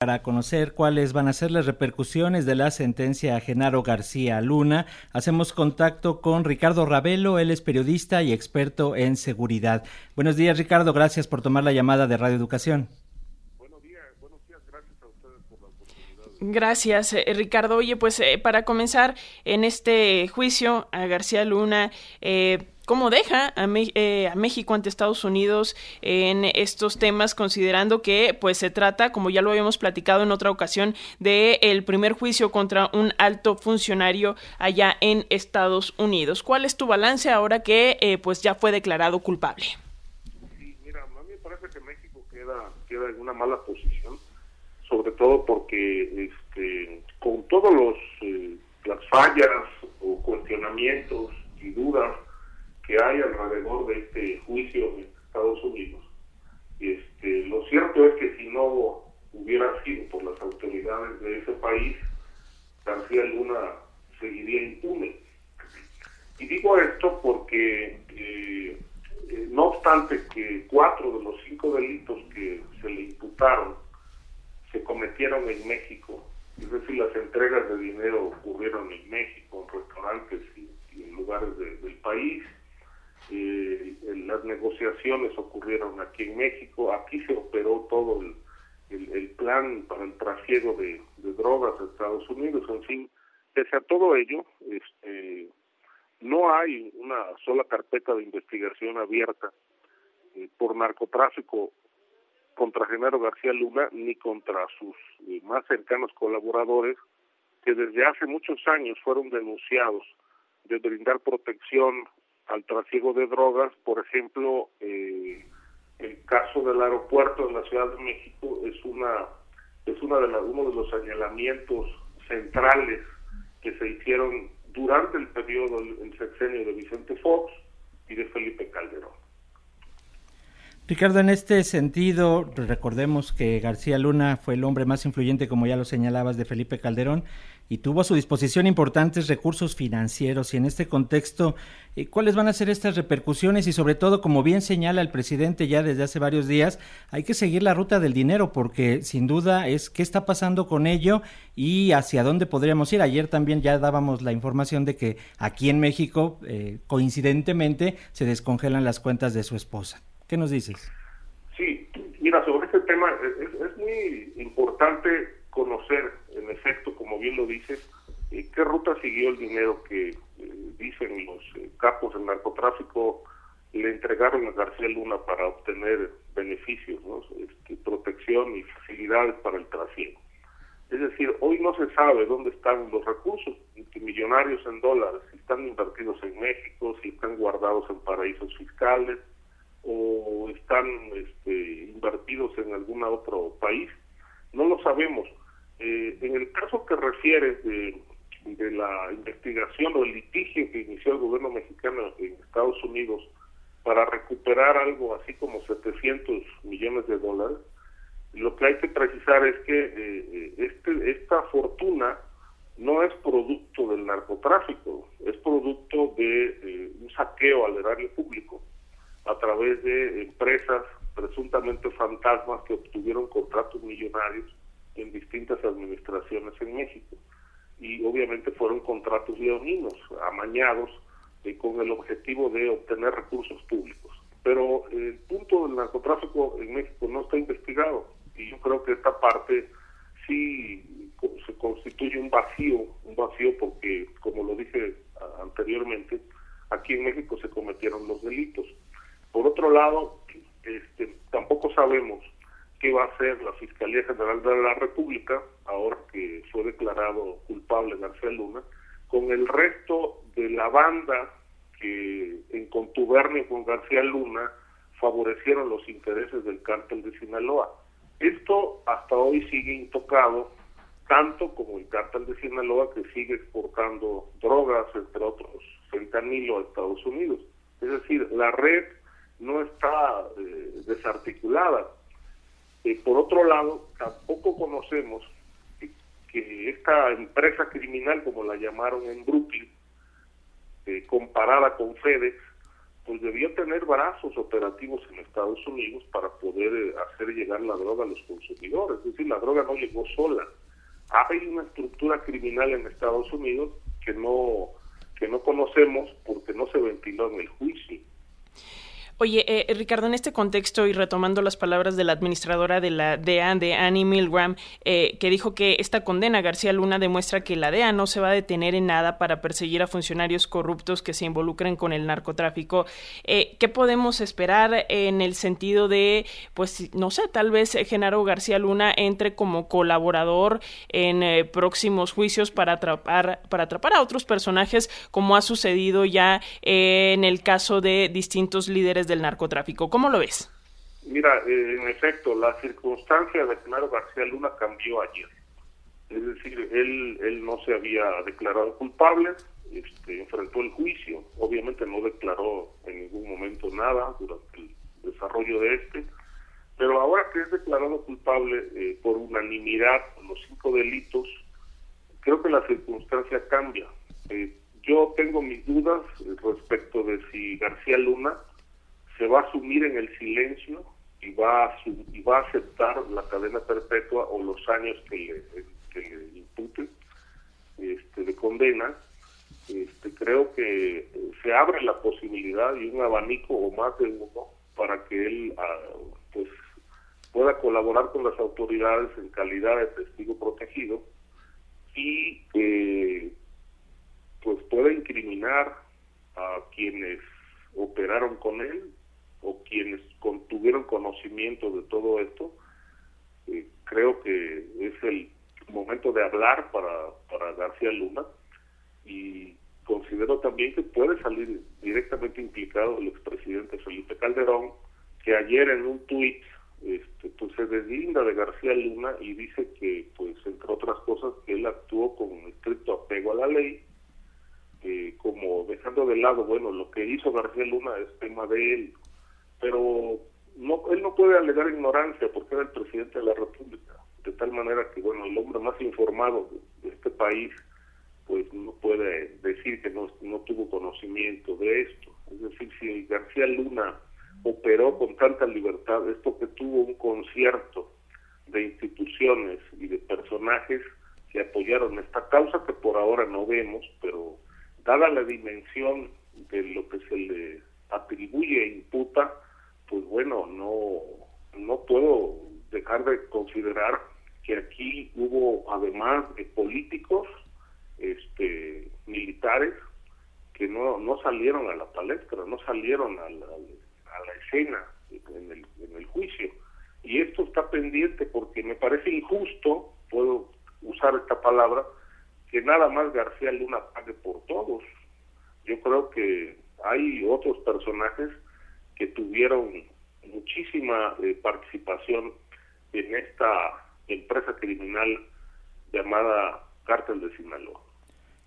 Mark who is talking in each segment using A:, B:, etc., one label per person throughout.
A: Para conocer cuáles van a ser las repercusiones de la sentencia a Genaro García Luna, hacemos contacto con Ricardo Ravelo, él es periodista y experto en seguridad. Buenos días, Ricardo, gracias por tomar la llamada de Radio Educación.
B: Buenos días, buenos días, gracias a ustedes por la oportunidad.
C: Gracias, eh, Ricardo. Oye, pues eh, para comenzar en este juicio a García Luna, eh, cómo deja a, eh, a, México ante Estados Unidos en estos temas, considerando que pues se trata, como ya lo habíamos platicado en otra ocasión, de el primer juicio contra un alto funcionario allá en Estados Unidos. ¿Cuál es tu balance ahora que eh, pues ya fue declarado culpable?
B: Sí, mira, a mí me parece que México queda, queda en una mala posición, sobre todo porque este, con todos los eh, las fallas o cuestionamientos y dudas que hay alrededor de este juicio en Estados Unidos. Este, lo cierto es que si no hubiera sido por las autoridades de ese país, García Luna seguiría impune. Y digo esto porque, eh, eh, no obstante que cuatro de los cinco delitos que se le imputaron se cometieron en México, es decir, las entregas de dinero ocurrieron en México, en restaurantes y, en lugares de, del país, eh, las negociaciones ocurrieron aquí en México, aquí se operó todo el, el, plan para el trasiego de, de, drogas a Estados Unidos, en fin, pese a todo ello, este, no hay una sola carpeta de investigación abierta eh, por narcotráfico contra Genaro García Luna ni contra sus eh, más cercanos colaboradores que desde hace muchos años fueron denunciados de brindar protección al trasiego de drogas, por ejemplo, eh, el caso del aeropuerto de la Ciudad de México es una es una de la, uno de los señalamientos centrales que se hicieron durante el periodo el sexenio de Vicente Fox y de Felipe Calderón.
A: Ricardo, en este sentido, recordemos que García Luna fue el hombre más influyente, como ya lo señalabas, de Felipe Calderón, y tuvo a su disposición importantes recursos financieros. Y en este contexto, eh, ¿cuáles van a ser estas repercusiones? Y sobre todo, como bien señala el presidente ya desde hace varios días, hay que seguir la ruta del dinero, porque sin duda es qué está pasando con ello y hacia dónde podríamos ir. Ayer también ya dábamos la información de que aquí en México, eh, coincidentemente, se descongelan las cuentas de su esposa. ¿Qué nos dices?
B: Sí, mira, sobre este tema es, muy importante conocer, en efecto, como bien lo dices, eh, qué ruta siguió el dinero que eh, dicen los eh, capos del narcotráfico le entregaron a García Luna para obtener beneficios, ¿no? este, protección y facilidades para el trasiego. Es decir, hoy no se sabe dónde están los recursos millonarios en dólares, si están invertidos en México, si están guardados en paraísos fiscales, o están este, invertidos en algún otro país. No lo sabemos. Eh, en el caso que refieres de, de, la investigación o el litigio que inició el gobierno mexicano en Estados Unidos para recuperar algo así como 700 millones de dólares, lo que hay que precisar es que eh, este, esta fortuna no es producto del narcotráfico, es producto de eh, un saqueo al erario público a través de empresas presuntamente fantasmas que obtuvieron contratos millonarios en distintas administraciones en México. Y obviamente fueron contratos leoninos, amañados, eh, con el objetivo de obtener recursos públicos. Pero el punto del narcotráfico en México no está investigado y yo creo que esta parte sí se constituye un vacío, un vacío porque, como lo dije anteriormente, aquí en México se cometieron los delitos. Lado, este, tampoco sabemos qué va a hacer la Fiscalía General de la República, ahora que fue declarado culpable García Luna, con el resto de la banda que en contubernio con García Luna favorecieron los intereses del cártel de Sinaloa. Esto hasta hoy sigue intocado, tanto como el cártel de Sinaloa que sigue exportando drogas, entre otros, fentanilo a Estados Unidos. Es decir, la red no está eh, desarticulada. Eh, por otro lado, tampoco conocemos que, esta empresa criminal, como la llamaron en Brooklyn, eh, comparada con FedEx, pues debió tener brazos operativos en Estados Unidos para poder eh, hacer llegar la droga a los consumidores. Es decir, la droga no llegó sola. Hay una estructura criminal en Estados Unidos que no que no conocemos porque no se ventiló en el juicio.
C: Oye, eh, Ricardo, en este contexto y retomando las palabras de la administradora de la DEA, de Annie Milgram, eh, que dijo que esta condena García Luna demuestra que la DEA no se va a detener en nada para perseguir a funcionarios corruptos que se involucren con el narcotráfico. Eh, ¿Qué podemos esperar en el sentido de, pues, no sé, tal vez Genaro García Luna entre como colaborador en próximos juicios para atrapar, para atrapar a otros personajes, como ha sucedido ya en el caso de distintos líderes del narcotráfico. ¿Cómo lo ves?
B: Mira, eh, en efecto, la circunstancia de Genaro García Luna cambió ayer. Es decir, él, él no se había declarado culpable, este, enfrentó el juicio, obviamente no declaró en ningún momento nada durante el desarrollo de este, pero ahora que es declarado culpable eh, por unanimidad con los cinco delitos, creo que la circunstancia cambia. Eh, yo tengo mis dudas respecto de si García Luna se va a asumir en el silencio y va a, y va a aceptar la cadena perpetua o los años que le, imputen este, de condena. Este, creo que se abre la posibilidad y un abanico o más de uno para que él pues pueda colaborar con las autoridades en calidad de testigo protegido y eh, pues pueda incriminar a quienes operaron con él o quienes tuvieron conocimiento de todo esto, eh, creo que es el momento de hablar para, para García Luna y considero también que puede salir directamente implicado el expresidente Felipe Calderón, que ayer en un tuit este, pues se deslinda de García Luna y dice que, pues entre otras cosas, que él actuó con estricto apego a la ley, eh, como dejando de lado, bueno, lo que hizo García Luna es tema de él, pero no, él no puede alegar ignorancia porque era el presidente de la República, de tal manera que, bueno, el hombre más informado de, este país, pues no puede decir que no, no tuvo conocimiento de esto. Es decir, si García Luna operó con tanta libertad, es porque tuvo un concierto de instituciones y de personajes que apoyaron esta causa que por ahora no vemos, pero dada la dimensión de lo que se le atribuye e imputa, pues bueno, no, no puedo dejar de considerar que aquí hubo, además de políticos, este, militares, que no, no salieron a la palestra, no salieron a la, a la escena en el, en el juicio. Y esto está pendiente porque me parece injusto, puedo usar esta palabra, que nada más García Luna pague por todos. Yo creo que hay otros personajes que tuvieron muchísima eh, participación en esta empresa criminal llamada Cártel de Sinaloa.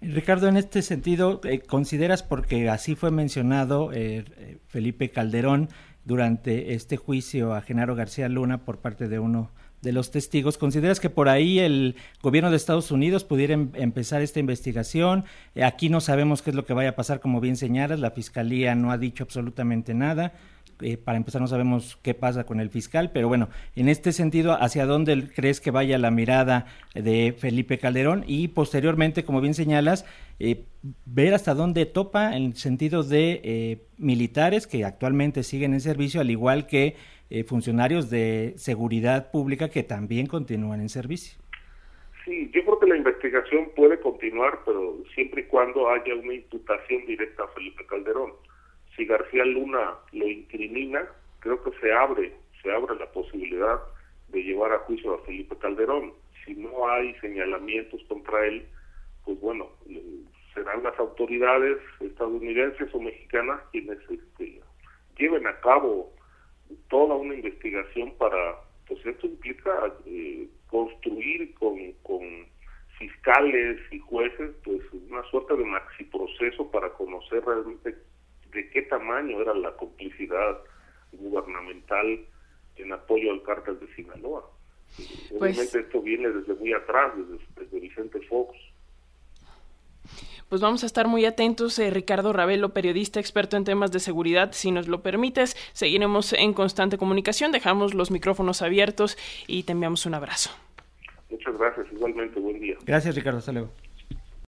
A: Ricardo, en este sentido, eh, ¿consideras, porque así fue mencionado eh, Felipe Calderón durante este juicio a Genaro García Luna por parte de uno de los testigos. ¿Consideras que por ahí el gobierno de Estados Unidos pudiera em, empezar esta investigación? Eh, aquí no sabemos qué es lo que vaya a pasar, como bien señalas, la fiscalía no ha dicho absolutamente nada. Eh, para empezar, no sabemos qué pasa con el fiscal, pero bueno, en este sentido, ¿hacia dónde crees que vaya la mirada de Felipe Calderón? Y posteriormente, como bien señalas, eh, ver hasta dónde topa en el sentido de militares que actualmente siguen en servicio, al igual que eh, funcionarios de seguridad pública que también continúan en servicio.
B: Sí, yo creo que la investigación puede continuar, pero siempre y cuando haya una imputación directa a Felipe Calderón. Si García Luna lo incrimina, creo que se abre, se abre la posibilidad de llevar a juicio a Felipe Calderón. Si no hay señalamientos contra él, pues bueno, serán las autoridades estadounidenses o mexicanas quienes este, lleven a cabo toda una investigación para, pues esto implica eh, construir con, con fiscales y jueces, pues una suerte de maxi proceso para conocer realmente de qué tamaño era la complicidad gubernamental en apoyo al cártel de Sinaloa. Pues Obviamente esto viene desde muy atrás, desde, desde Vicente Fox.
C: Pues vamos a estar muy atentos. Eh, Ricardo Ravelo, periodista experto en temas de seguridad, si nos lo permites, seguiremos en constante comunicación, dejamos los micrófonos abiertos y te enviamos un abrazo.
B: Muchas gracias, igualmente, buen día.
A: Gracias, Ricardo, hasta luego.